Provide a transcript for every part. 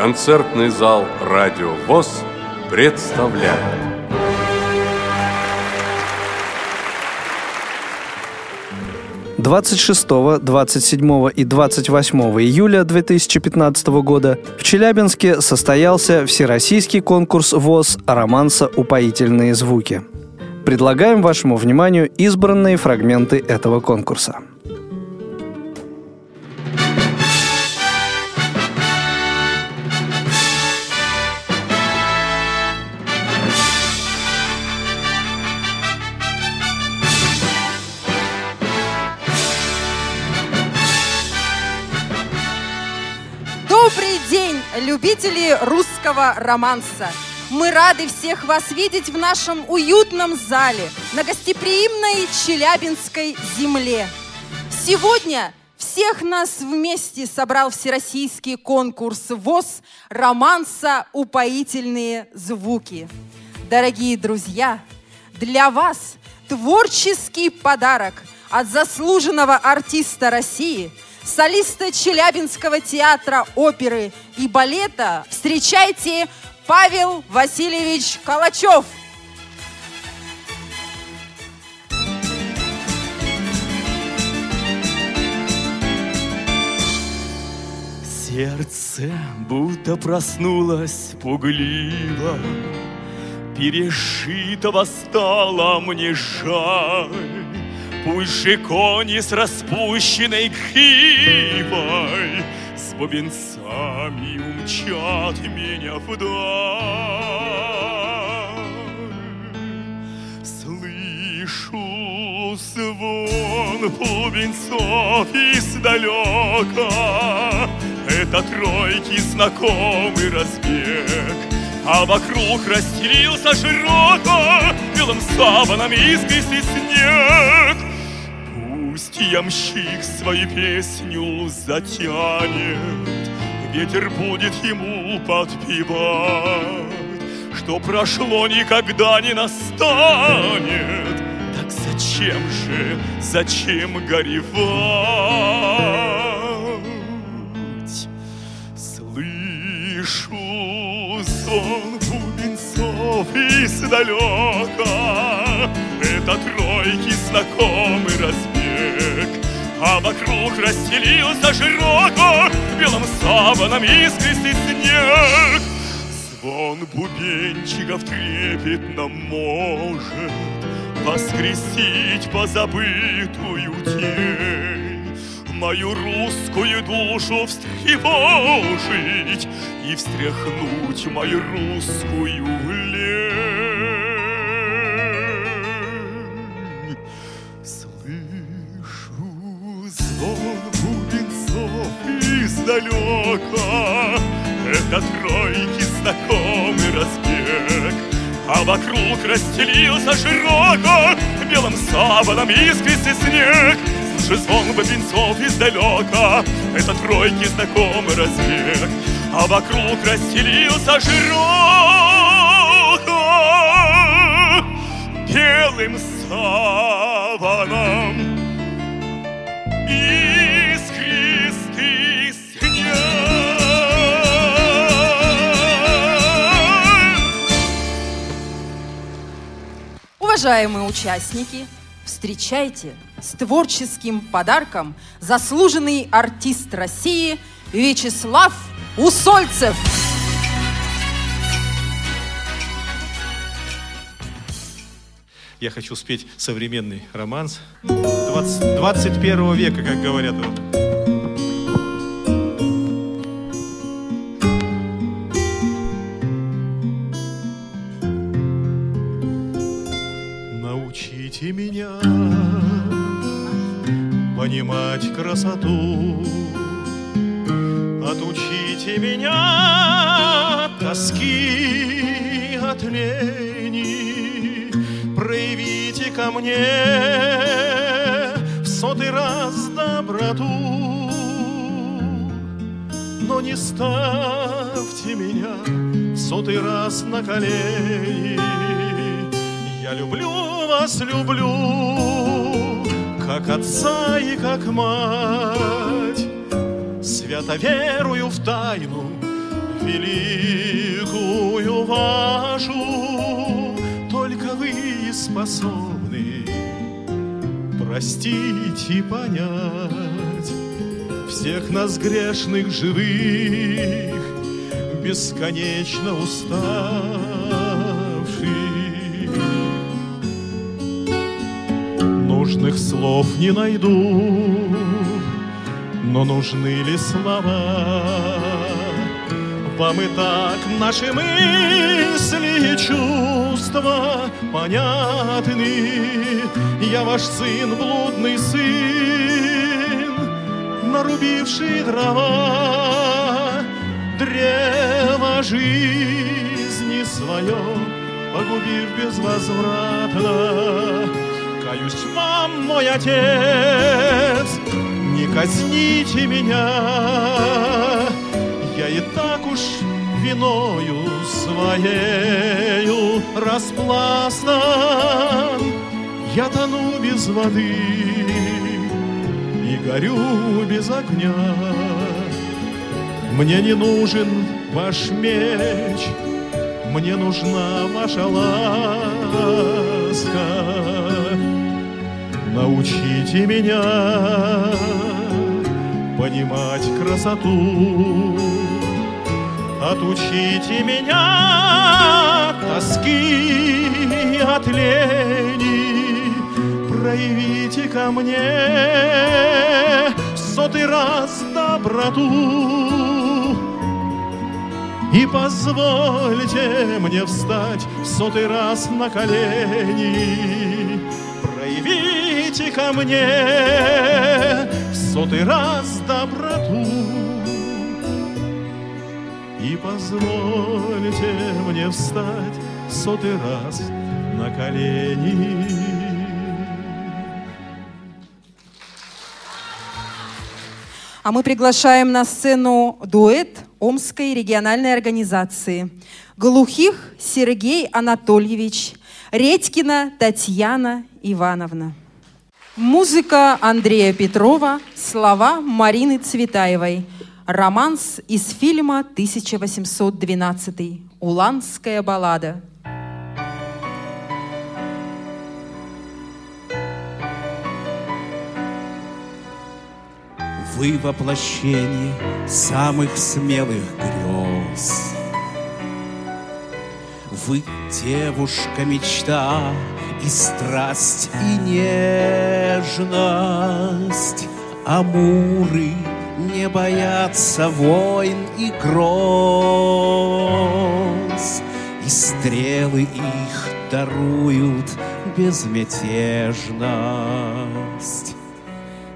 концертный зал «Радио ВОЗ» представляет. Двадцать шестого, двадцать седьмого и двадцать восьмого июля 2015 года в Челябинске состоялся всероссийский конкурс ВОЗ «Романса. Упоительные звуки». Предлагаем вашему вниманию избранные фрагменты этого конкурса. Любители русского романса! Мы рады всех вас видеть в нашем уютном зале на гостеприимной Челябинской земле. Сегодня всех нас вместе собрал всероссийский конкурс ВОЗ романса «Упоительные звуки». Дорогие друзья, для вас творческий подарок от заслуженного артиста России, солиста Челябинского театра оперы и балета. Встречайте Павел Васильевич Калачев. Сердце будто проснулось пугливо, Перешитого стало мне жаль. Пусть кони с распущенной гривой С бубенцами умчат меня вдаль. Слышу звон бубенцов издалека, Это тройки знакомый разбег, А вокруг расстелился широко Белым саваном искристый снег. Пусть ямщик свою песню затянет, Ветер будет ему подпевать, Что прошло никогда не настанет. Так зачем же, зачем горевать? Слышу сон бубенцов издалека, Это тройки знакомый разбег, А вокруг расстелился широко Белым саваном искристый снег. Звон бубенчиков трепетно может Воскресить позабытую тень, Мою русскую душу встревожить И встряхнуть мою русскую лень. Вокруг расстелился широко Белым саваном искристый снег. Слышу звон бубенцов издалека, Это тройки знакомый разбег, А вокруг расстелился широко Белым саваном искристый Уважаемые участники, встречайте с творческим подарком заслуженный артист России Вячеслав Усольцев. Я хочу спеть современный романс 20 21 века, как говорят. Вот. Понимать красоту, отучите меня от тоски, от лени, проявите ко мне в сотый раз доброту, но не ставьте меня в сотый раз на колени. Я люблю вас, люблю, как отца и как мать. Свято верую в тайну великую вашу, только вы способны простить и понять всех нас грешных живых, бесконечно уставших. Нужных слов не найду, но нужны ли слова? Вам и так наши мысли и чувства понятны. Я ваш сын, блудный сын, нарубивший дрова, древо жизни свое, погубив безвозвратно. Каюсь вам, мой отец, не казните меня, я и так уж виною своею распластан. Я тону без воды и горю без огня. Мне не нужен ваш меч, мне нужна ваша ласка. Научите меня понимать красоту. Отучите меня тоски от лени, проявите ко мне сотый раз доброту. И позвольте мне встать в сотый раз на колени, проявите ко мне в сотый раз доброту. И позвольте мне встать в сотый раз на колени. А мы приглашаем на сцену дуэт Омской региональной организации. Глухих Сергей Анатольевич, Редькина Татьяна Ивановна. Музыка Андрея Петрова, слова Марины Цветаевой. Романс из фильма 1812 «Уланская баллада». Вы воплощение самых смелых грез. Вы девушка мечта и страсть, и нежность. Амуры не боятся войн и гроз, И стрелы их даруют безмятежность.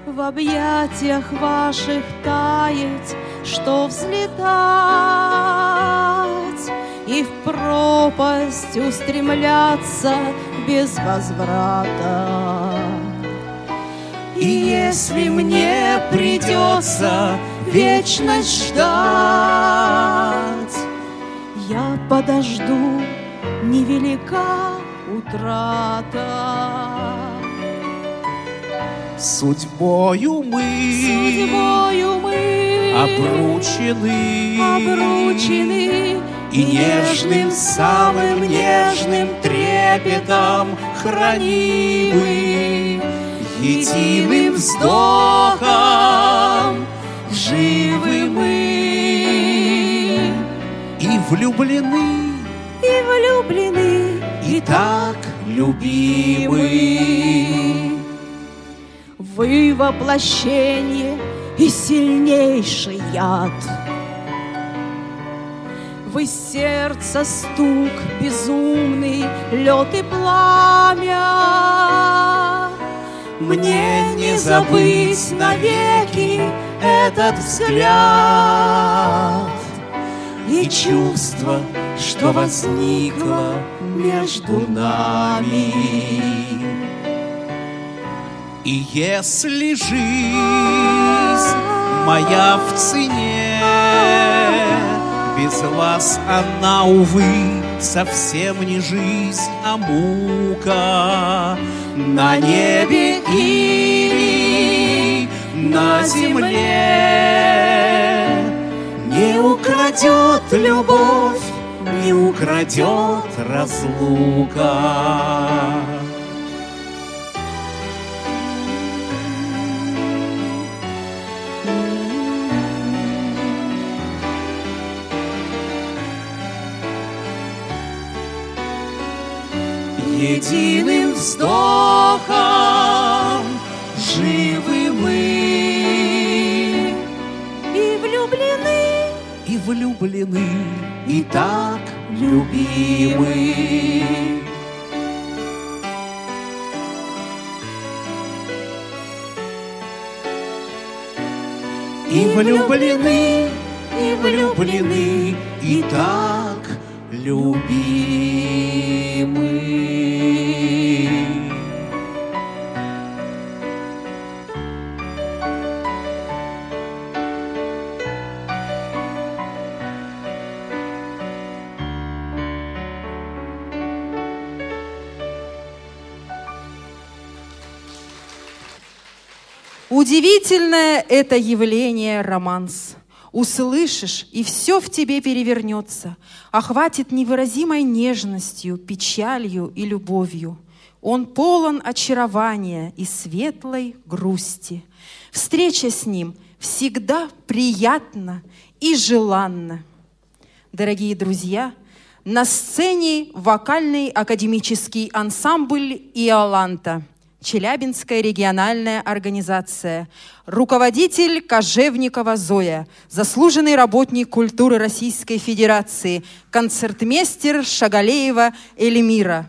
В объятиях ваших таять, что взлетать И в пропасть устремляться без возврата. И если мне придется вечность ждать, Я подожду, невелика утрата. Судьбою мы Судьбою мы обручены, обручены И нежным, самым нежным трепетом хранимы Единым вздохом живы мы И влюблены, и влюблены, и так любимы. Вы воплощение и сильнейший яд. Вы сердце стук безумный, лед и пламя. Мне не забыть навеки этот взгляд И чувство, что возникло между нами. И если жизнь моя в цене, без вас она, увы, совсем не жизнь, а мука на небе и на земле. Неукротимо украдет любовь, не украдет разлука. Единым вздохом живы мы И влюблены и влюблены, и так любимы. И влюблены, и влюблены, и так любимы. Удивительное это явление романс. Услышишь, и все в тебе перевернется, охватит невыразимой нежностью, печалью и любовью. Он полон очарования и светлой грусти. Встреча с ним всегда приятна и желанна. Дорогие друзья, на сцене вокальный академический ансамбль «Иоланта», Челябинская региональная организация, руководитель Кожевникова Зоя, заслуженный работник культуры Российской Федерации, концертмейстер Шагалеева Эльмира.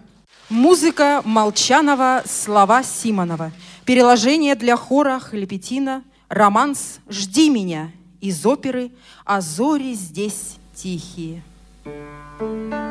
Музыка Молчанова, слова Симонова. Переложение для хора Хлепетина, романс «Жди меня» из оперы «А зори здесь тихие». Жди, когда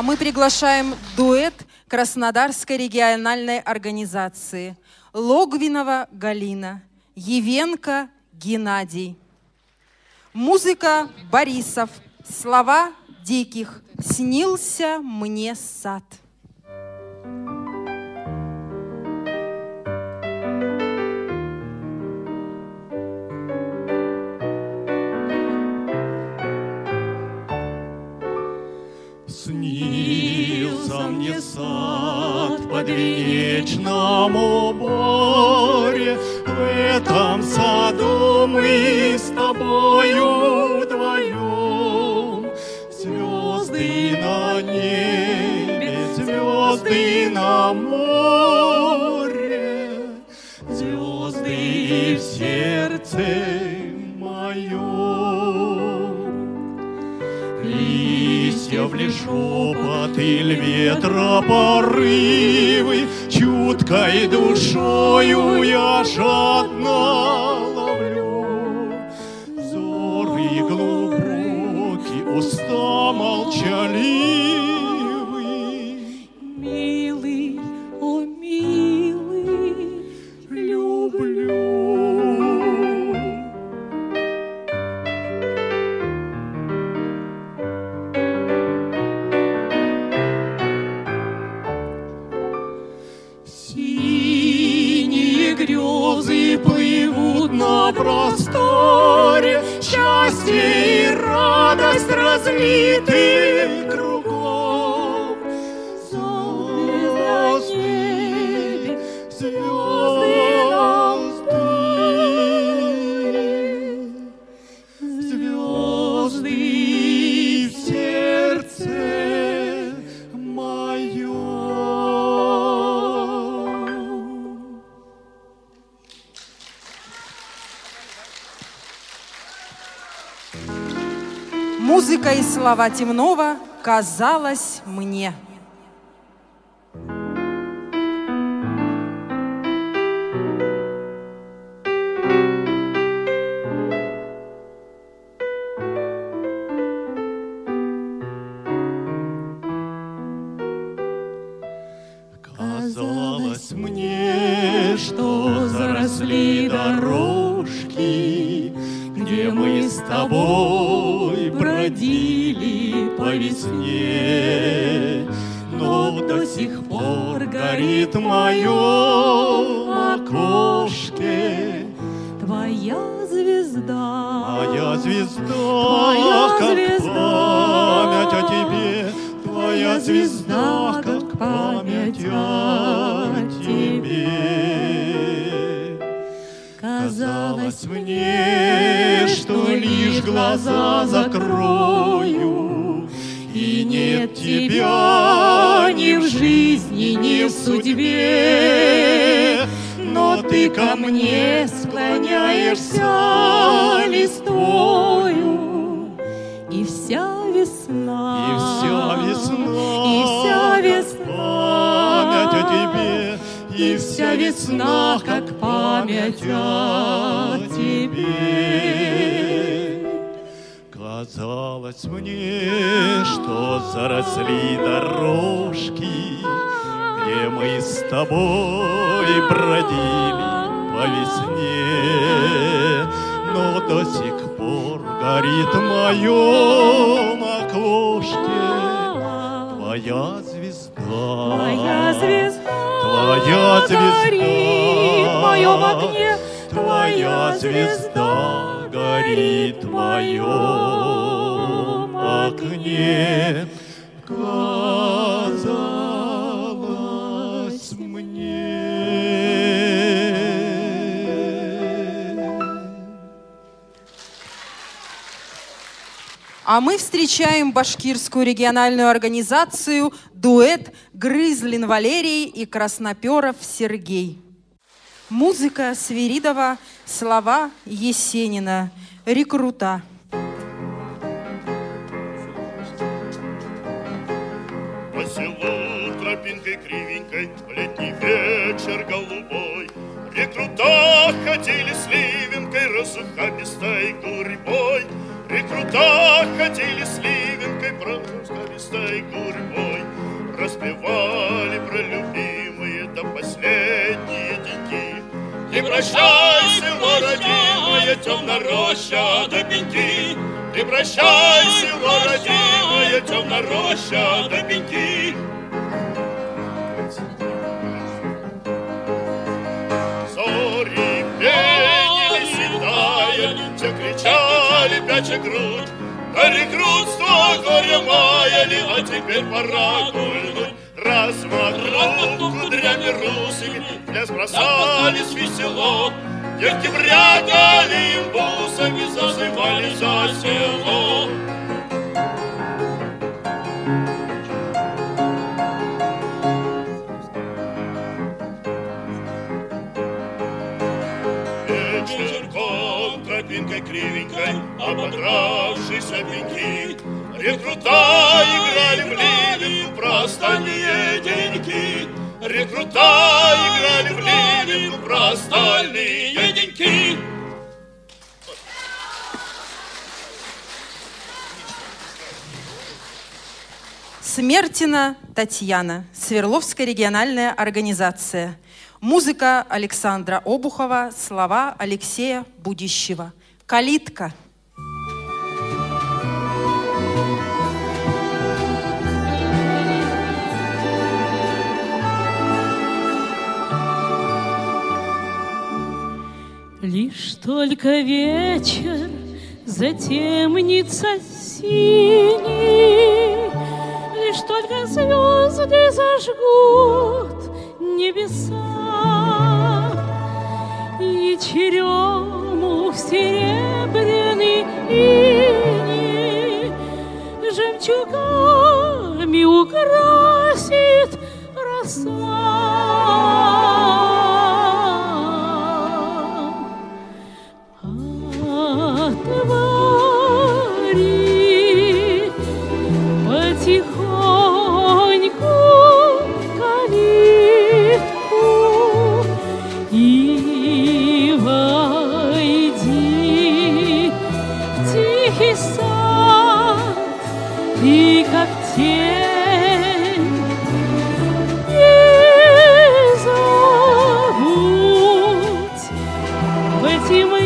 А мы приглашаем дуэт Краснодарской региональной организации Логвинова Галина, Евенко Геннадий. Музыка Борисов, слова Диких. Снился мне сад. Ветра порывы, Чуткой душою я жадно И радость разлиты слова Темнова казалось мне. Глаза закрою, И нет тебя ни в жизни, ни в судьбе. Но ты ко мне склоняешься листвою, И вся весна. И вся весна, И вся весна. память о тебе, И вся весна, как память о тебе. Казалось мне, что заросли дорожки, Где мы с тобой бродили по весне, Но до сих пор горит в моем окошке Твоя звезда. Твоя звезда. Твоя звезда. горит в моем окне. Твоя звезда горит в моем окне. Казалось мне. А мы встречаем башкирскую региональную организацию дуэт Грызлин Валерий и Красноперов Сергей. Музыка Свиридова, слова Есенина, рекрута. По селу тропинкой кривенькой В летний вечер голубой. Рекрута ходили с ливенкой Разухабистой гурьбой. Рекрута ходили с ливенкой промусковистой гурьбой. Распевали Не прощайся, село родимое, темная роща до пеньки, Не прощайся, село родимое, темная роща до пеньки. Зори пенили, седая, все кричали, пяча грудь, на рекрутство горе маяли, а теперь пора гульнуть. Размахнув кудрями русыми, пляс бросались весело. Девки брякали им бусами, зазывали за село. Вечерком тропинкой кривенькой, ободравшись пеньки, Рекрута играли в ливенку про остальные деньги. Рекрута играли в ливенку про остальные деньги. Смертина Татьяна, Свердловская региональная организация. Музыка Александра Обухова, слова Алексея Будищева. Калитка. Только вечер затемнится синий, Лишь только звезды зажгут небеса, И черемух серебряный иней Жемчугами украсит роса. Pues with you.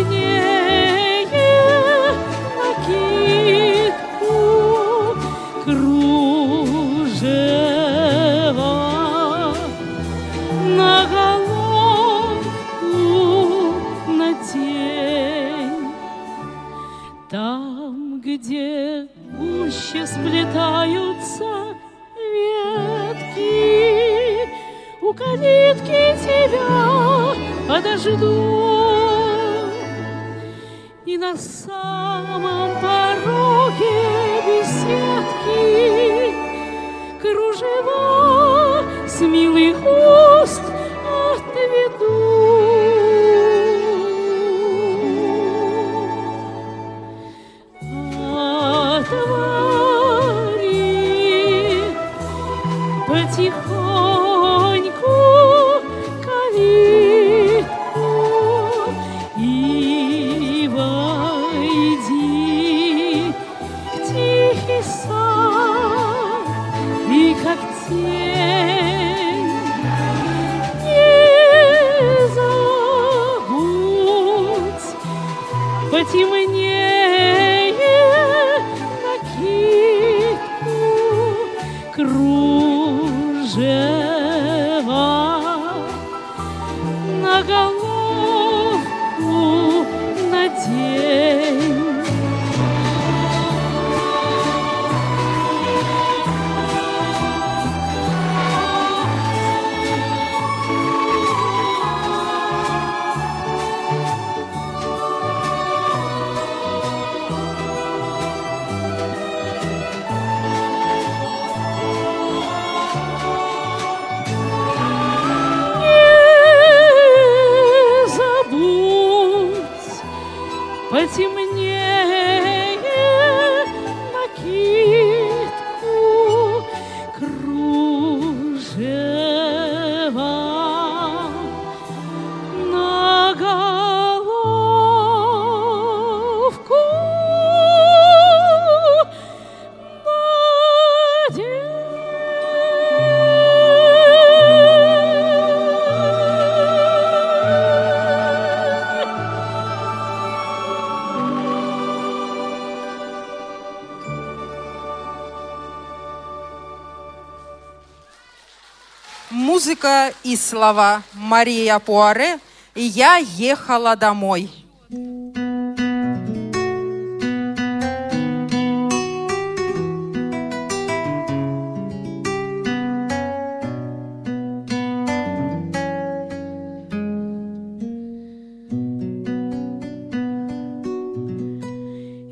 Музыка и слова Мария Пуаре и «Я ехала домой».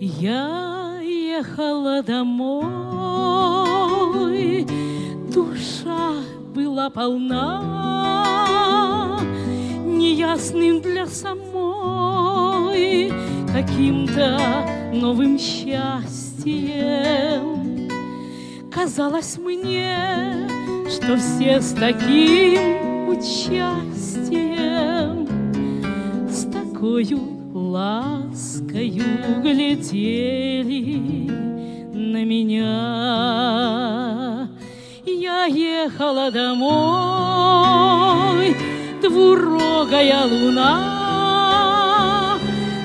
Я ехала домой, была полна, неясным для самой каким-то новым счастьем. Казалось мне, что все с таким участием, с такою ласкою глядели Я ехала домой, двурогая луна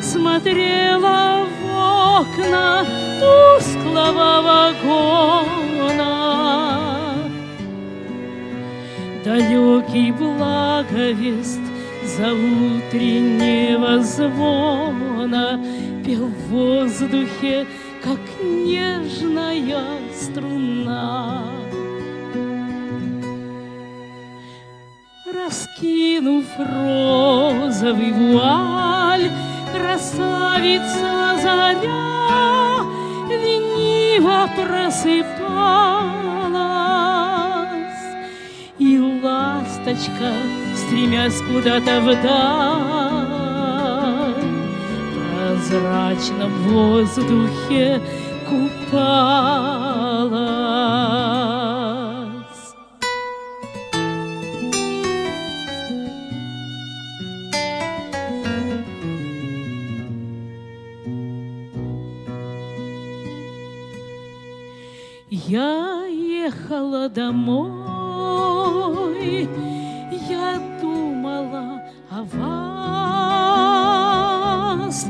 смотрела в окна тусклого вагона. Далекий благовест за утреннего звона Пел в воздухе, как нежная Раскинув розовый вуаль, Красавица заря лениво просыпалась, И ласточка, стремясь куда-то вдаль, В прозрачном воздухе купалась. Домой, я думала о вас.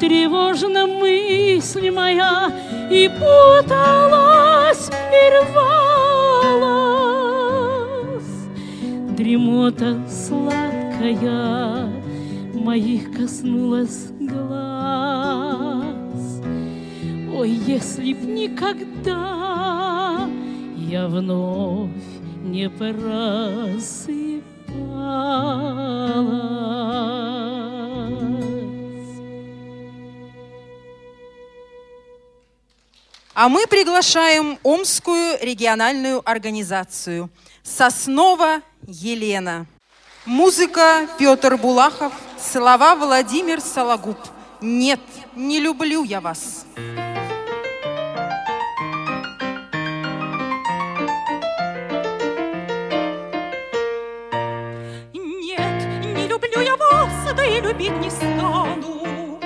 Тревожна мысль моя и путалась, и рвалась. Дремота сладкая моих коснулась глаз. Ой, если б никогда вновь не просыпалась. А мы приглашаем Омскую региональную организацию «Соснова Елена». Музыка Петр Булахов, слова Владимир Сологуб. Нет, не люблю я вас. Нет, да и любить не стану.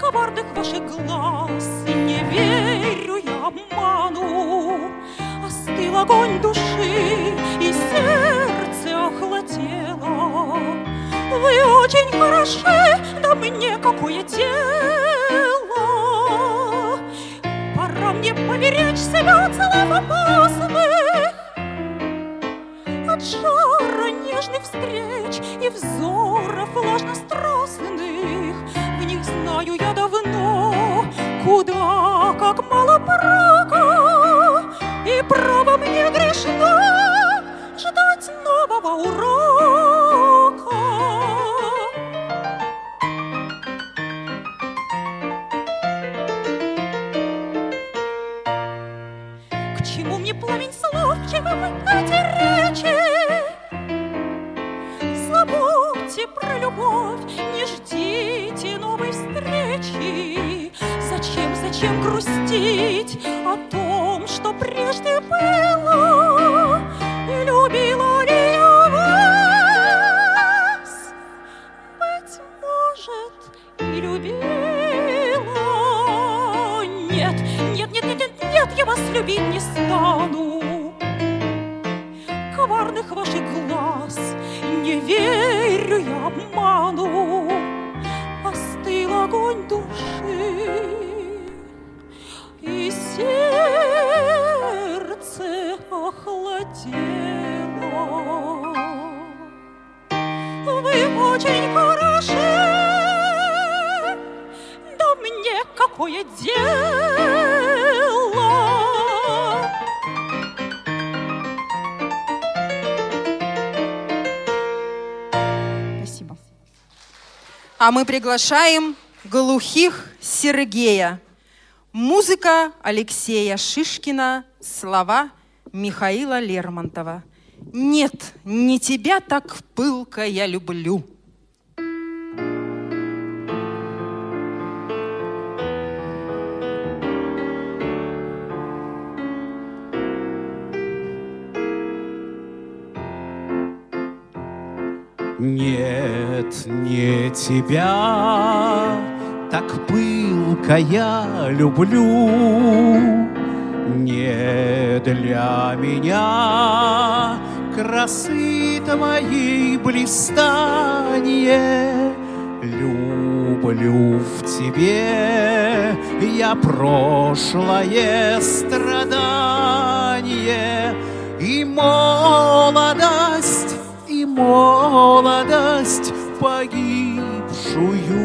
Коварных ваших глаз не верю я обману. Остыл огонь души, и сердце охладело. Вы очень хороши, да мне какое дело. Пора мне поберечь себя от слов опасных, жара нежных встреч и взоров влажно-страстных. В них знаю я давно, куда, как мало прака, глаз не верю я обману. Остыл огонь души, и сердце охладело. Вы очень хороши, да мне какое дело? А мы приглашаем глухих Сергея. Музыка Алексея Шишкина, слова Михаила Лермонтова. Нет, не тебя так пылко я люблю. Нет, не тебя, так пылко я люблю. Не для меня красы твоей блистанье. Люблю в тебе я прошлое страдание и молодость, и молодость погибшую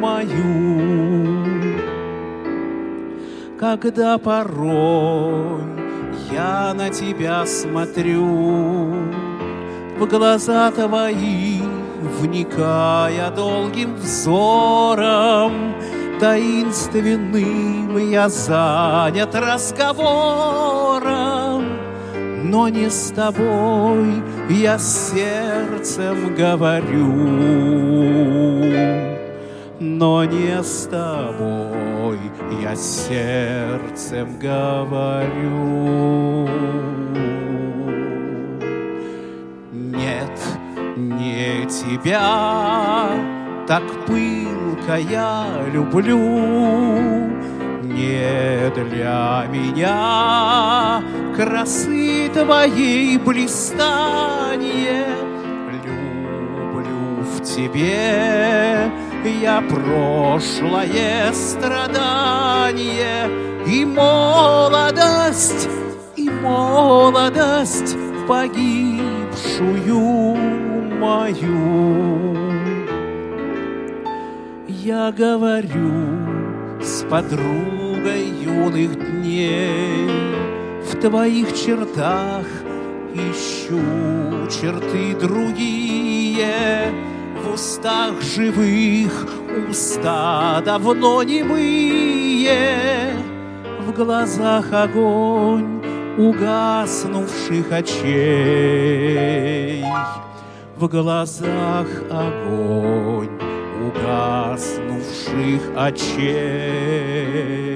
мою. Когда порой я на тебя смотрю, в глаза твои, вникая долгим взором, таинственным я занят разговором, но не с тобой я сердцем говорю, но не с тобой. Я сердцем говорю. Нет, не тебя, так пылко я люблю, не для меня красы твоей блистанье. Люблю в тебе я прошлое страдание и молодость, и молодость погибшую мою. Я говорю с подругой юных дней, В твоих чертах ищу черты другие, В устах живых уста давно немые, В глазах огонь угаснувших очей, В глазах огонь угаснувших очей.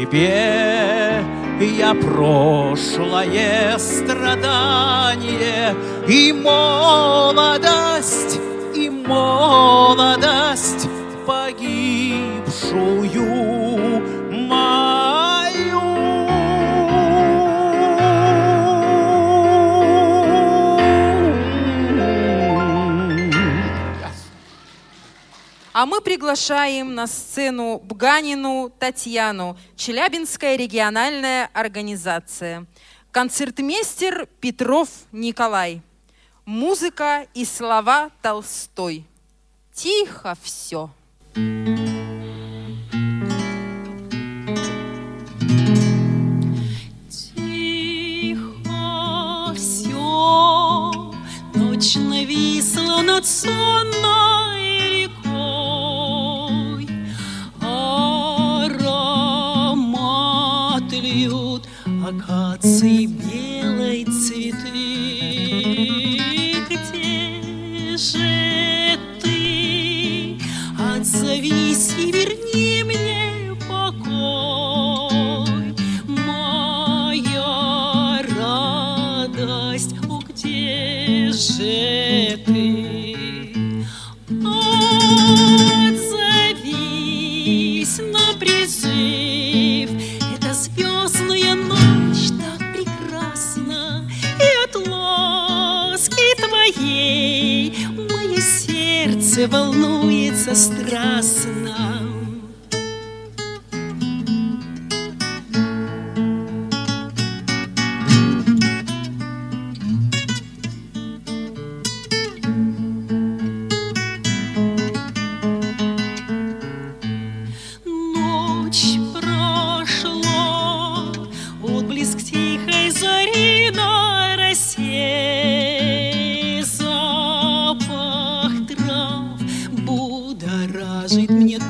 Тебе. Я прошлое страдание и молодость, и молодость А мы приглашаем на сцену Бганину Татьяну, Челябинская региональная организация. Концертмейстер Петров Николай. Музыка и слова Толстой. Тихо все. Тихо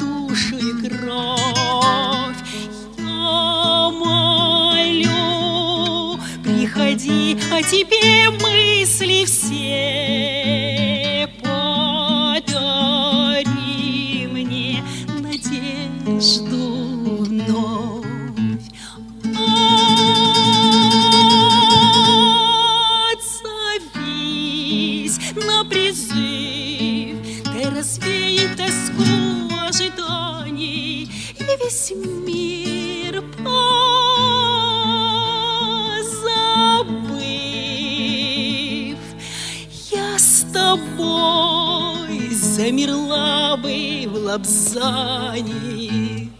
душу и кровь. Я молю, приходи, а тебе мысли все лапзании.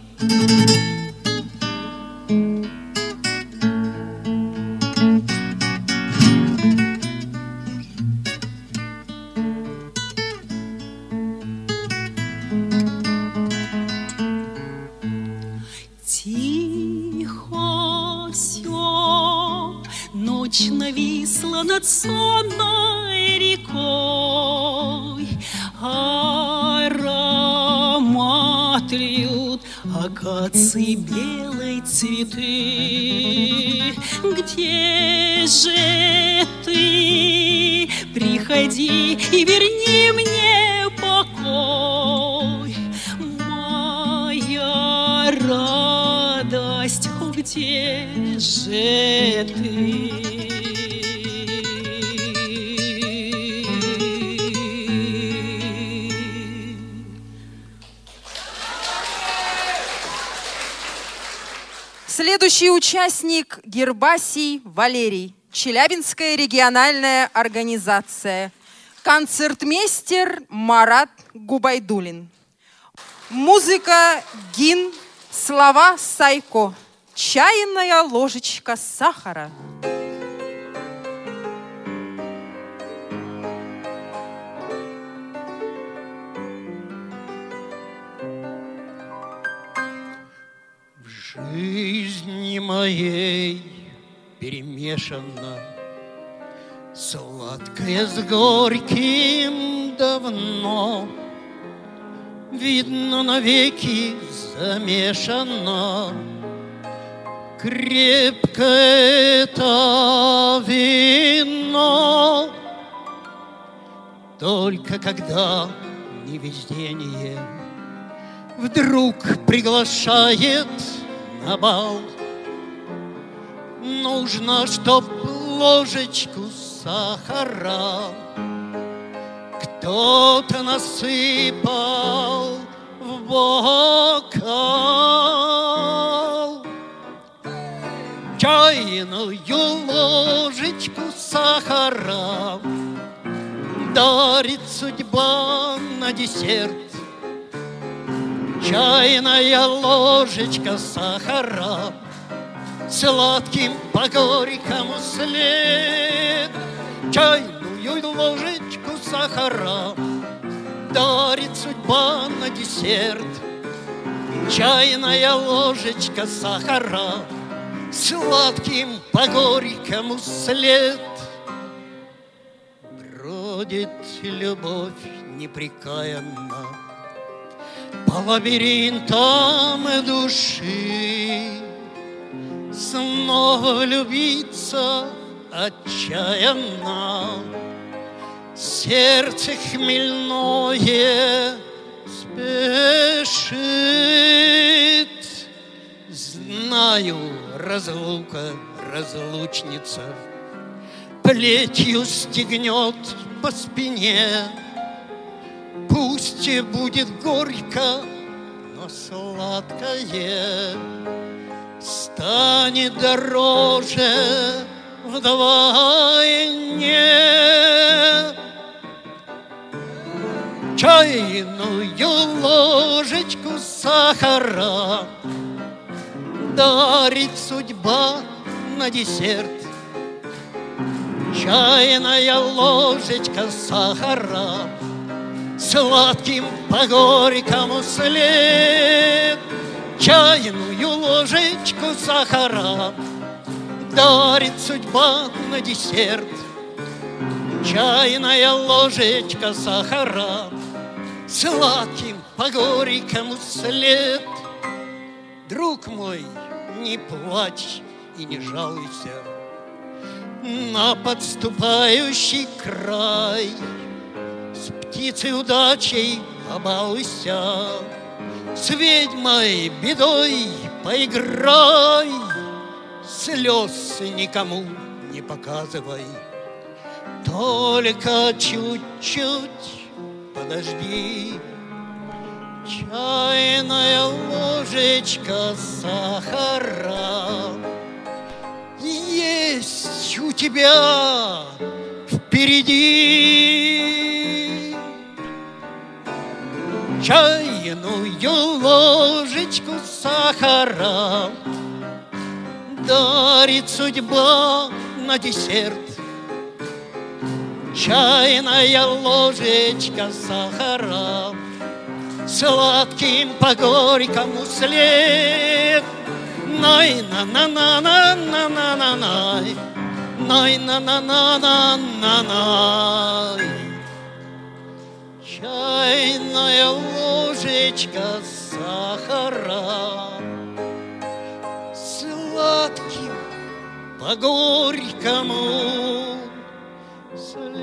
Радость, где же ты? Следующий участник Гербасий Валерий. Челябинская региональная организация. Концертмейстер Марат Губайдулин. Музыка Гин. Слова Сайко. Чайная ложечка сахара. В жизни моей перемешано Сладкое с горьким давно Видно, навеки замешано. Крепкое это вино. Только когда невезение Вдруг приглашает на бал Нужно, чтоб ложечку сахара. Кто-то насыпал бокал. Чайную ложечку сахара Дарит судьба на десерт. Чайная ложечка сахара Сладким по горькому след Чайную ложечку сахара Дарит судьба на десерт. Чайная ложечка сахара Сладким по горькому след. Бродит любовь непрекаянно По лабиринтам души. Снова влюбиться отчаянно Сердце хмельное спешит. Знаю, разлука, разлучница Плетью стегнет по спине. Пусть и будет горько, но сладкое. Станет дороже вдвойне чайную ложечку сахара дарит судьба на десерт. Чайная ложечка сахара Сладким по горькому след Чайную ложечку сахара Дарит судьба на десерт. Чайная ложечка сахара Сладким по горькому след. Друг мой, не плачь и не жалуйся. На подступающий край С птицей удачей побалуйся. С ведьмой бедой поиграй Слез никому не показывай. Только чуть-чуть подожди. Чайная ложечка сахара Есть у тебя впереди. Чайную ложечку сахара Дарит судьба на десерт Чайная ложечка сахара Сладким по горькому след Най на на на на на на на най Най на на на на на най Чайная ложечка сахара Сладким по горькому след.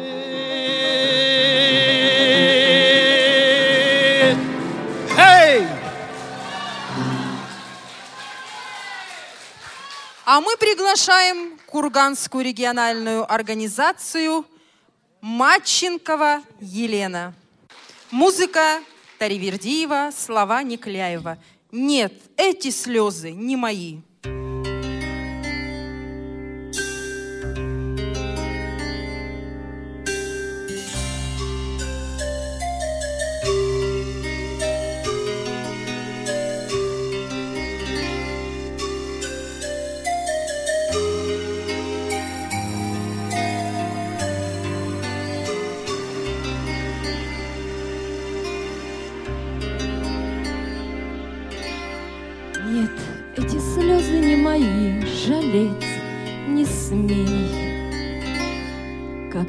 Эй! А мы приглашаем Курганскую региональную организацию Матченкова Елена. Музыка Таривердиева, слова Никляева. Нет, эти слезы не мои.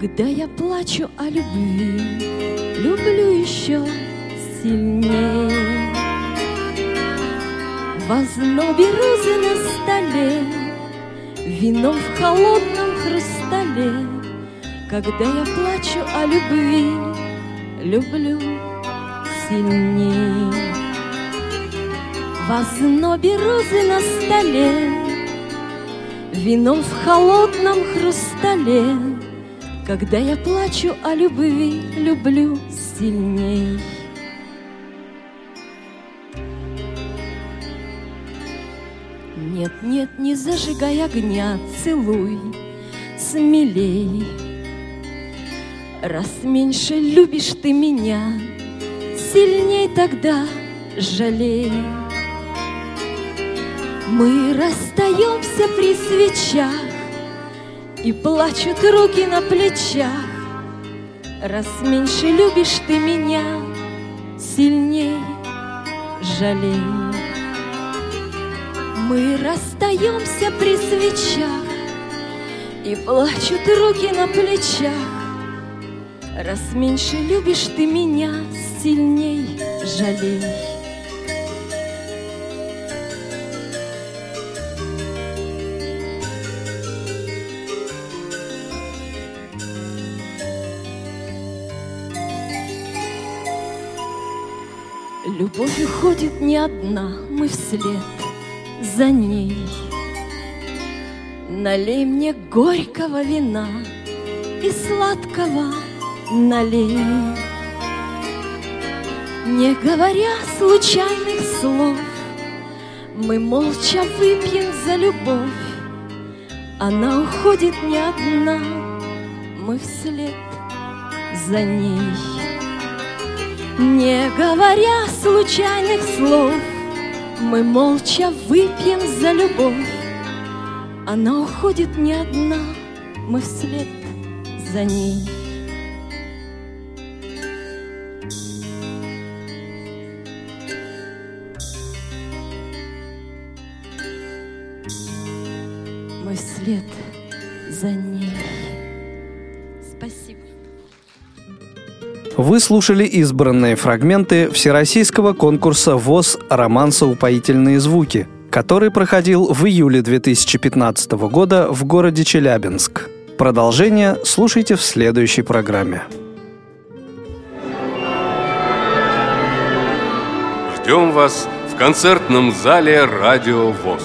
Когда я плачу о любви, люблю еще сильнее. В ознобе на столе, вино в холодном хрустале. Когда я плачу о любви, люблю сильнее. В ознобе на столе, Вино в холодном хрустале. Когда я плачу о любви, люблю сильней. Нет, нет, не зажигай огня, целуй смелей. Раз меньше любишь ты меня, сильней тогда жалей. Мы расстаемся при свечах, И плачут руки на плечах. Раз меньше любишь ты меня, Сильней жалей. Мы расстаемся при свечах, И плачут руки на плечах. Раз меньше любишь ты меня, Сильней жалей. Любовь уходит не одна, мы вслед за ней. Налей мне горького вина и сладкого налей. Не говоря случайных слов, мы молча выпьем за любовь. Она уходит не одна, мы вслед за ней. Не говоря случайных слов, мы молча выпьем за любовь. Она уходит не одна, мы вслед за ней. Мы вслед Слушали избранные фрагменты всероссийского конкурса ВОЗ «Романса упоительные звуки», который проходил в июле 2015 года в городе Челябинск. Продолжение слушайте в следующей программе. Ждем вас в концертном зале «Радио ВОЗ».